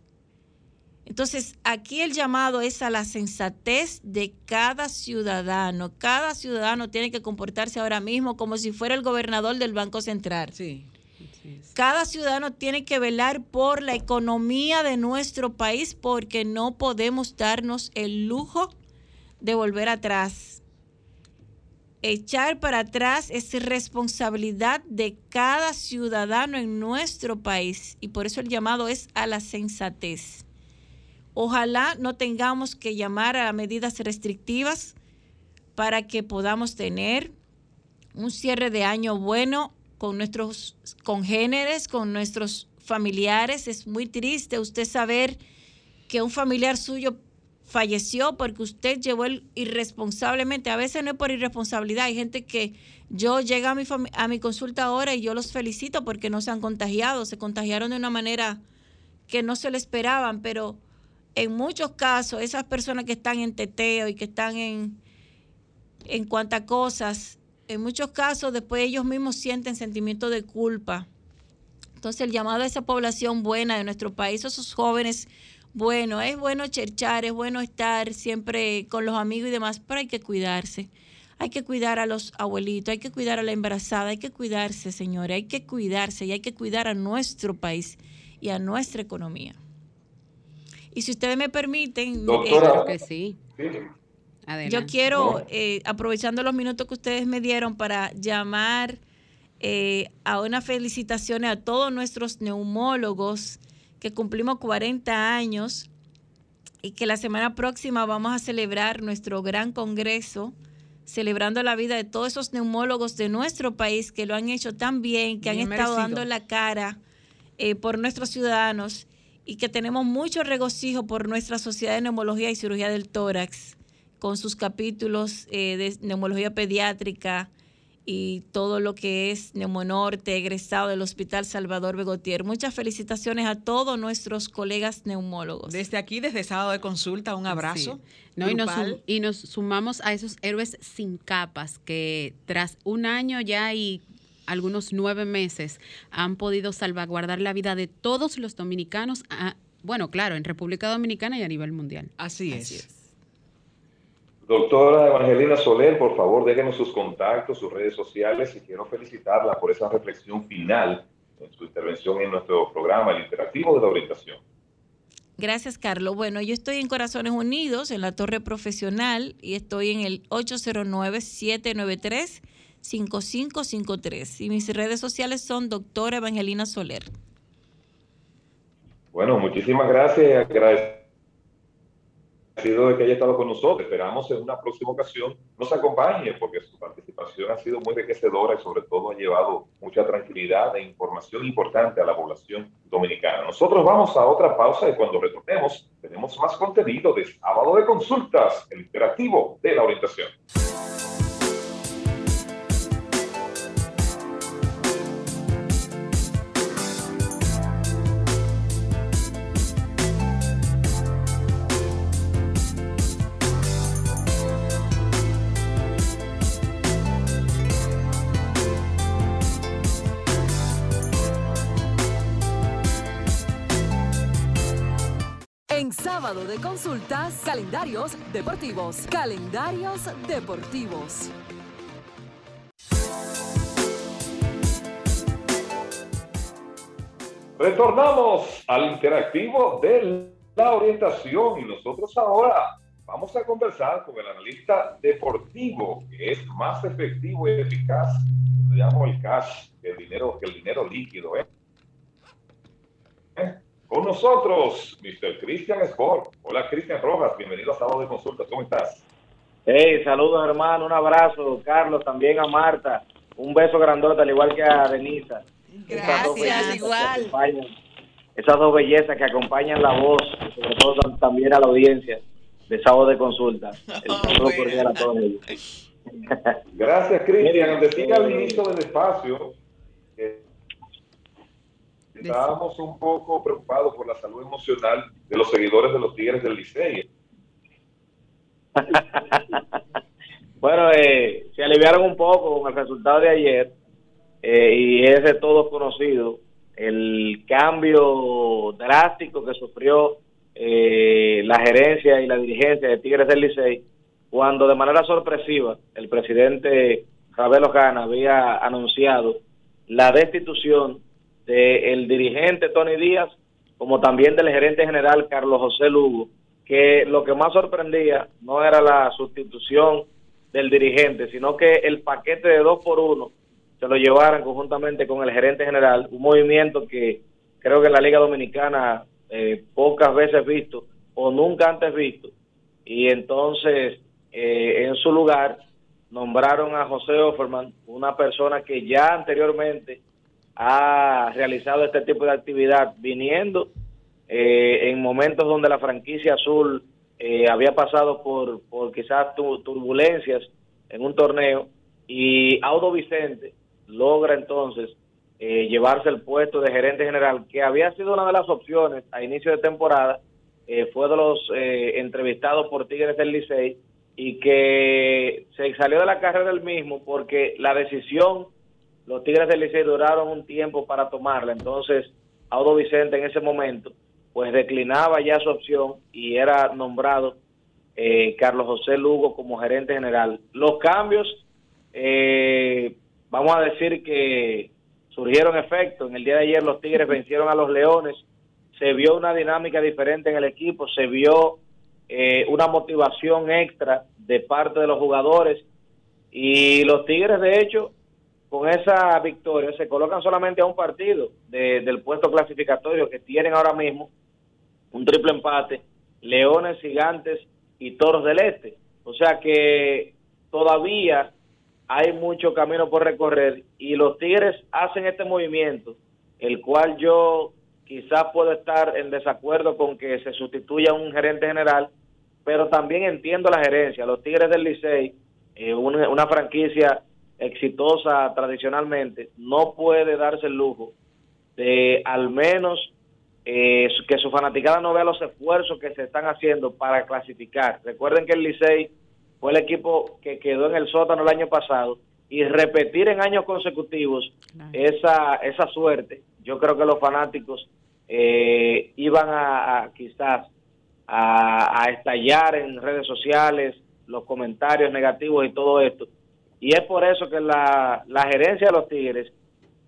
Entonces, aquí el llamado es a la sensatez de cada ciudadano. Cada ciudadano tiene que comportarse ahora mismo como si fuera el gobernador del Banco Central. Sí. Cada ciudadano tiene que velar por la economía de nuestro país porque no podemos darnos el lujo de volver atrás. Echar para atrás es responsabilidad de cada ciudadano en nuestro país y por eso el llamado es a la sensatez. Ojalá no tengamos que llamar a medidas restrictivas para que podamos tener un cierre de año bueno con nuestros congéneres, con nuestros familiares. Es muy triste usted saber que un familiar suyo falleció porque usted llevó el irresponsablemente, a veces no es por irresponsabilidad, hay gente que yo llego a mi, a mi consulta ahora y yo los felicito porque no se han contagiado, se contagiaron de una manera que no se le esperaban, pero en muchos casos esas personas que están en teteo y que están en, en cuantas cosas, en muchos casos después ellos mismos sienten sentimiento de culpa. Entonces el llamado a esa población buena de nuestro país, esos jóvenes bueno, es bueno cherchar, es bueno estar siempre con los amigos y demás, pero hay que cuidarse. Hay que cuidar a los abuelitos, hay que cuidar a la embarazada, hay que cuidarse, señores, hay que cuidarse y hay que cuidar a nuestro país y a nuestra economía. Y si ustedes me permiten, Doctora, que sí. Yo quiero, eh, aprovechando los minutos que ustedes me dieron para llamar eh, a unas felicitaciones a todos nuestros neumólogos que cumplimos 40 años y que la semana próxima vamos a celebrar nuestro gran congreso, celebrando la vida de todos esos neumólogos de nuestro país que lo han hecho tan bien, que han estado dando la cara eh, por nuestros ciudadanos y que tenemos mucho regocijo por nuestra Sociedad de Neumología y Cirugía del Tórax, con sus capítulos eh, de neumología pediátrica, y todo lo que es Neumonorte, egresado del Hospital Salvador Begotier. Muchas felicitaciones a todos nuestros colegas neumólogos. Desde aquí, desde sábado de consulta, un abrazo. No, y, nos y nos sumamos a esos héroes sin capas que tras un año ya y algunos nueve meses han podido salvaguardar la vida de todos los dominicanos, bueno, claro, en República Dominicana y a nivel mundial. Así es. Doctora Evangelina Soler, por favor, déjenos sus contactos, sus redes sociales y quiero felicitarla por esa reflexión final en su intervención en nuestro programa, el interactivo de la orientación. Gracias, Carlos. Bueno, yo estoy en Corazones Unidos, en la Torre Profesional, y estoy en el 809-793-5553. Y mis redes sociales son Doctora Evangelina Soler. Bueno, muchísimas gracias. Agradecemos sido de que haya estado con nosotros. Esperamos en una próxima ocasión nos acompañe porque su participación ha sido muy enriquecedora y sobre todo ha llevado mucha tranquilidad e información importante a la población dominicana. Nosotros vamos a otra pausa y cuando retornemos tenemos más contenido de sábado de consultas, el interactivo de la orientación. consultas, calendarios deportivos. Calendarios deportivos. Retornamos al interactivo de la orientación y nosotros ahora vamos a conversar con el analista deportivo que es más efectivo y eficaz. Le llamo el cash, el dinero, el dinero líquido. ¿Eh? ¿Eh? Con nosotros, Mr. Cristian Sport. Hola, Cristian Rojas, bienvenido a Sábado de Consulta. ¿Cómo estás? Hey, saludos hermano, un abrazo, Carlos, también a Marta, un beso grandote, al igual que a Denisa. Gracias, igual. Esas dos bellezas que acompañan la voz, y sobre todo también a la audiencia de sábado de consulta. El [laughs] saludo cordial a todos ellos. Gracias, Cristian. Decía al inicio del espacio estábamos un poco preocupados por la salud emocional de los seguidores de los Tigres del Licey. [laughs] bueno, eh, se aliviaron un poco con el resultado de ayer eh, y es de todos conocido el cambio drástico que sufrió eh, la gerencia y la dirigencia de Tigres del Licey cuando de manera sorpresiva el presidente Javier Ojana había anunciado la destitución del dirigente Tony Díaz como también del gerente general Carlos José Lugo que lo que más sorprendía no era la sustitución del dirigente, sino que el paquete de dos por uno se lo llevaran conjuntamente con el gerente general, un movimiento que creo que en la Liga Dominicana eh, pocas veces visto o nunca antes visto. Y entonces, eh, en su lugar, nombraron a José Offerman, una persona que ya anteriormente ha realizado este tipo de actividad, viniendo eh, en momentos donde la franquicia azul eh, había pasado por, por quizás turbulencias en un torneo y Audo Vicente logra entonces eh, llevarse el puesto de gerente general, que había sido una de las opciones a inicio de temporada, fue de los entrevistados por Tigres del Licey y que se salió de la carrera del mismo porque la decisión, los Tigres del Licey duraron un tiempo para tomarla, entonces Audo Vicente en ese momento pues declinaba ya su opción y era nombrado eh, Carlos José Lugo como gerente general. Los cambios, eh, vamos a decir que surgieron efectos. En el día de ayer los Tigres [laughs] vencieron a los Leones, se vio una dinámica diferente en el equipo, se vio eh, una motivación extra de parte de los jugadores y los Tigres de hecho con esa victoria se colocan solamente a un partido del puesto clasificatorio que tienen ahora mismo un triple empate, Leones, Gigantes y Toros del Este. O sea que todavía hay mucho camino por recorrer y los Tigres hacen este movimiento, el cual yo quizás puedo estar en desacuerdo con que se sustituya un gerente general, pero también entiendo la gerencia. Los Tigres del Licey, eh, una, una franquicia exitosa tradicionalmente, no puede darse el lujo de al menos eh, que su fanaticada no vea los esfuerzos que se están haciendo para clasificar. Recuerden que el Licey fue el equipo que quedó en el sótano el año pasado y repetir en años consecutivos esa, esa suerte, yo creo que los fanáticos eh, iban a, quizás a, a, estallar en redes sociales, los comentarios negativos y todo esto. Y es por eso que la, la gerencia de los Tigres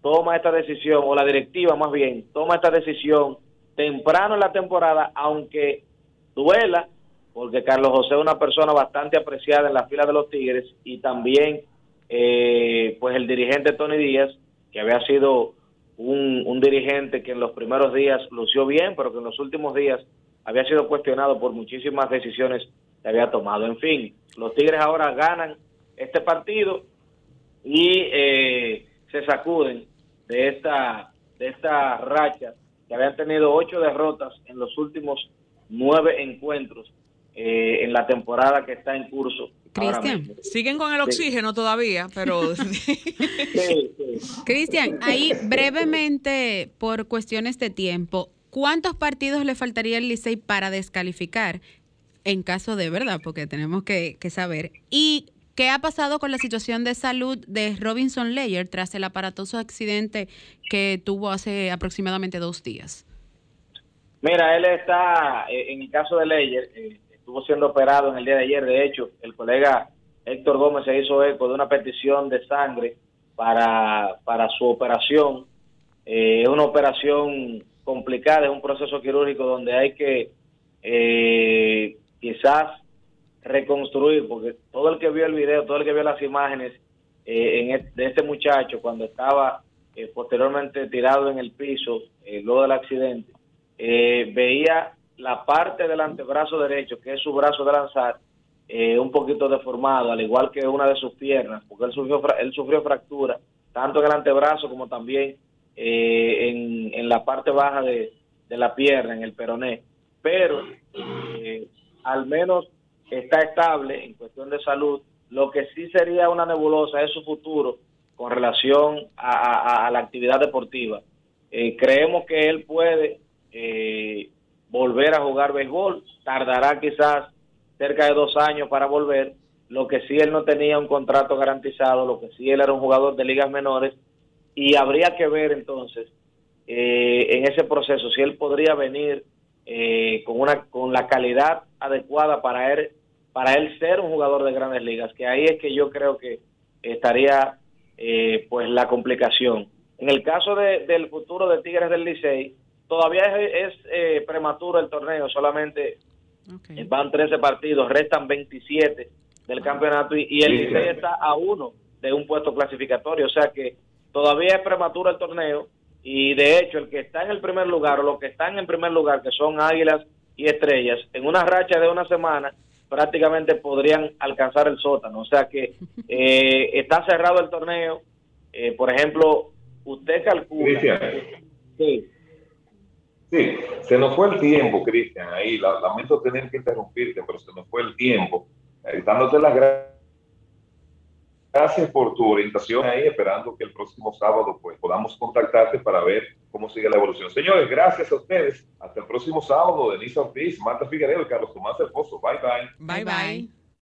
toma esta decisión, o la directiva más bien, toma esta decisión temprano en la temporada, aunque duela, porque Carlos José es una persona bastante apreciada en la fila de los Tigres y también eh, pues el dirigente Tony Díaz, que había sido un, un dirigente que en los primeros días lució bien, pero que en los últimos días había sido cuestionado por muchísimas decisiones que había tomado. En fin, los Tigres ahora ganan este partido y eh, se sacuden de esta de esta racha que habían tenido ocho derrotas en los últimos nueve encuentros eh, en la temporada que está en curso. Cristian, siguen con el oxígeno todavía, pero... [laughs] [laughs] Cristian, ahí brevemente, por cuestiones de tiempo, ¿cuántos partidos le faltaría al Licey para descalificar en caso de verdad? Porque tenemos que, que saber. Y ¿Qué ha pasado con la situación de salud de Robinson Leyer tras el aparatoso accidente que tuvo hace aproximadamente dos días? Mira, él está, eh, en el caso de Leyer, eh, estuvo siendo operado en el día de ayer. De hecho, el colega Héctor Gómez se hizo eco de una petición de sangre para, para su operación. Eh, es una operación complicada, es un proceso quirúrgico donde hay que eh, quizás reconstruir, porque todo el que vio el video, todo el que vio las imágenes en de este muchacho cuando estaba posteriormente tirado en el piso, luego del accidente, veía la parte del antebrazo derecho, que es su brazo de lanzar, eh, un poquito deformado, al igual que una de sus piernas, porque él sufrió, él sufrió fractura, tanto en el antebrazo como también eh, en, en, la parte baja de, de, la pierna, en el peroné. Pero eh, al menos está estable en cuestión de salud. Lo que sí sería una nebulosa es su futuro con relación a, la actividad deportiva. creemos que él puede volver a jugar béisbol, tardará quizás cerca de dos años para volver. Lo que sí él no tenía un contrato garantizado, lo que sí él era un jugador de ligas menores y habría que ver entonces eh, en ese proceso si él podría venir eh, con una con la calidad adecuada para él para él ser un jugador de grandes ligas que ahí es que yo creo que estaría eh, pues la complicación. En el caso del futuro de Tigres del Licey todavía es, prematuro el torneo solamente Van 13 partidos, restan 27 del campeonato y, el Licey está a uno de un puesto clasificatorio. O sea que todavía es prematuro el torneo y de hecho el que está en el primer lugar o los que están en primer lugar, que son Águilas y Estrellas, en una racha de una semana prácticamente podrían alcanzar el sótano. O sea que [laughs] eh, está cerrado el torneo. Eh, por ejemplo, usted calcula. Sí. Sí, se nos fue el tiempo, Cristian, ahí. Lamento tener que interrumpirte, pero se nos fue el tiempo. Eh, dándote las gracias por tu orientación ahí, esperando que el próximo sábado pues, podamos contactarte para ver cómo sigue la evolución. Señores, gracias a ustedes. Hasta el próximo sábado. Denise Ortiz, Marta Figueredo y Carlos Tomás Hermoso. Bye, bye. Bye, bye.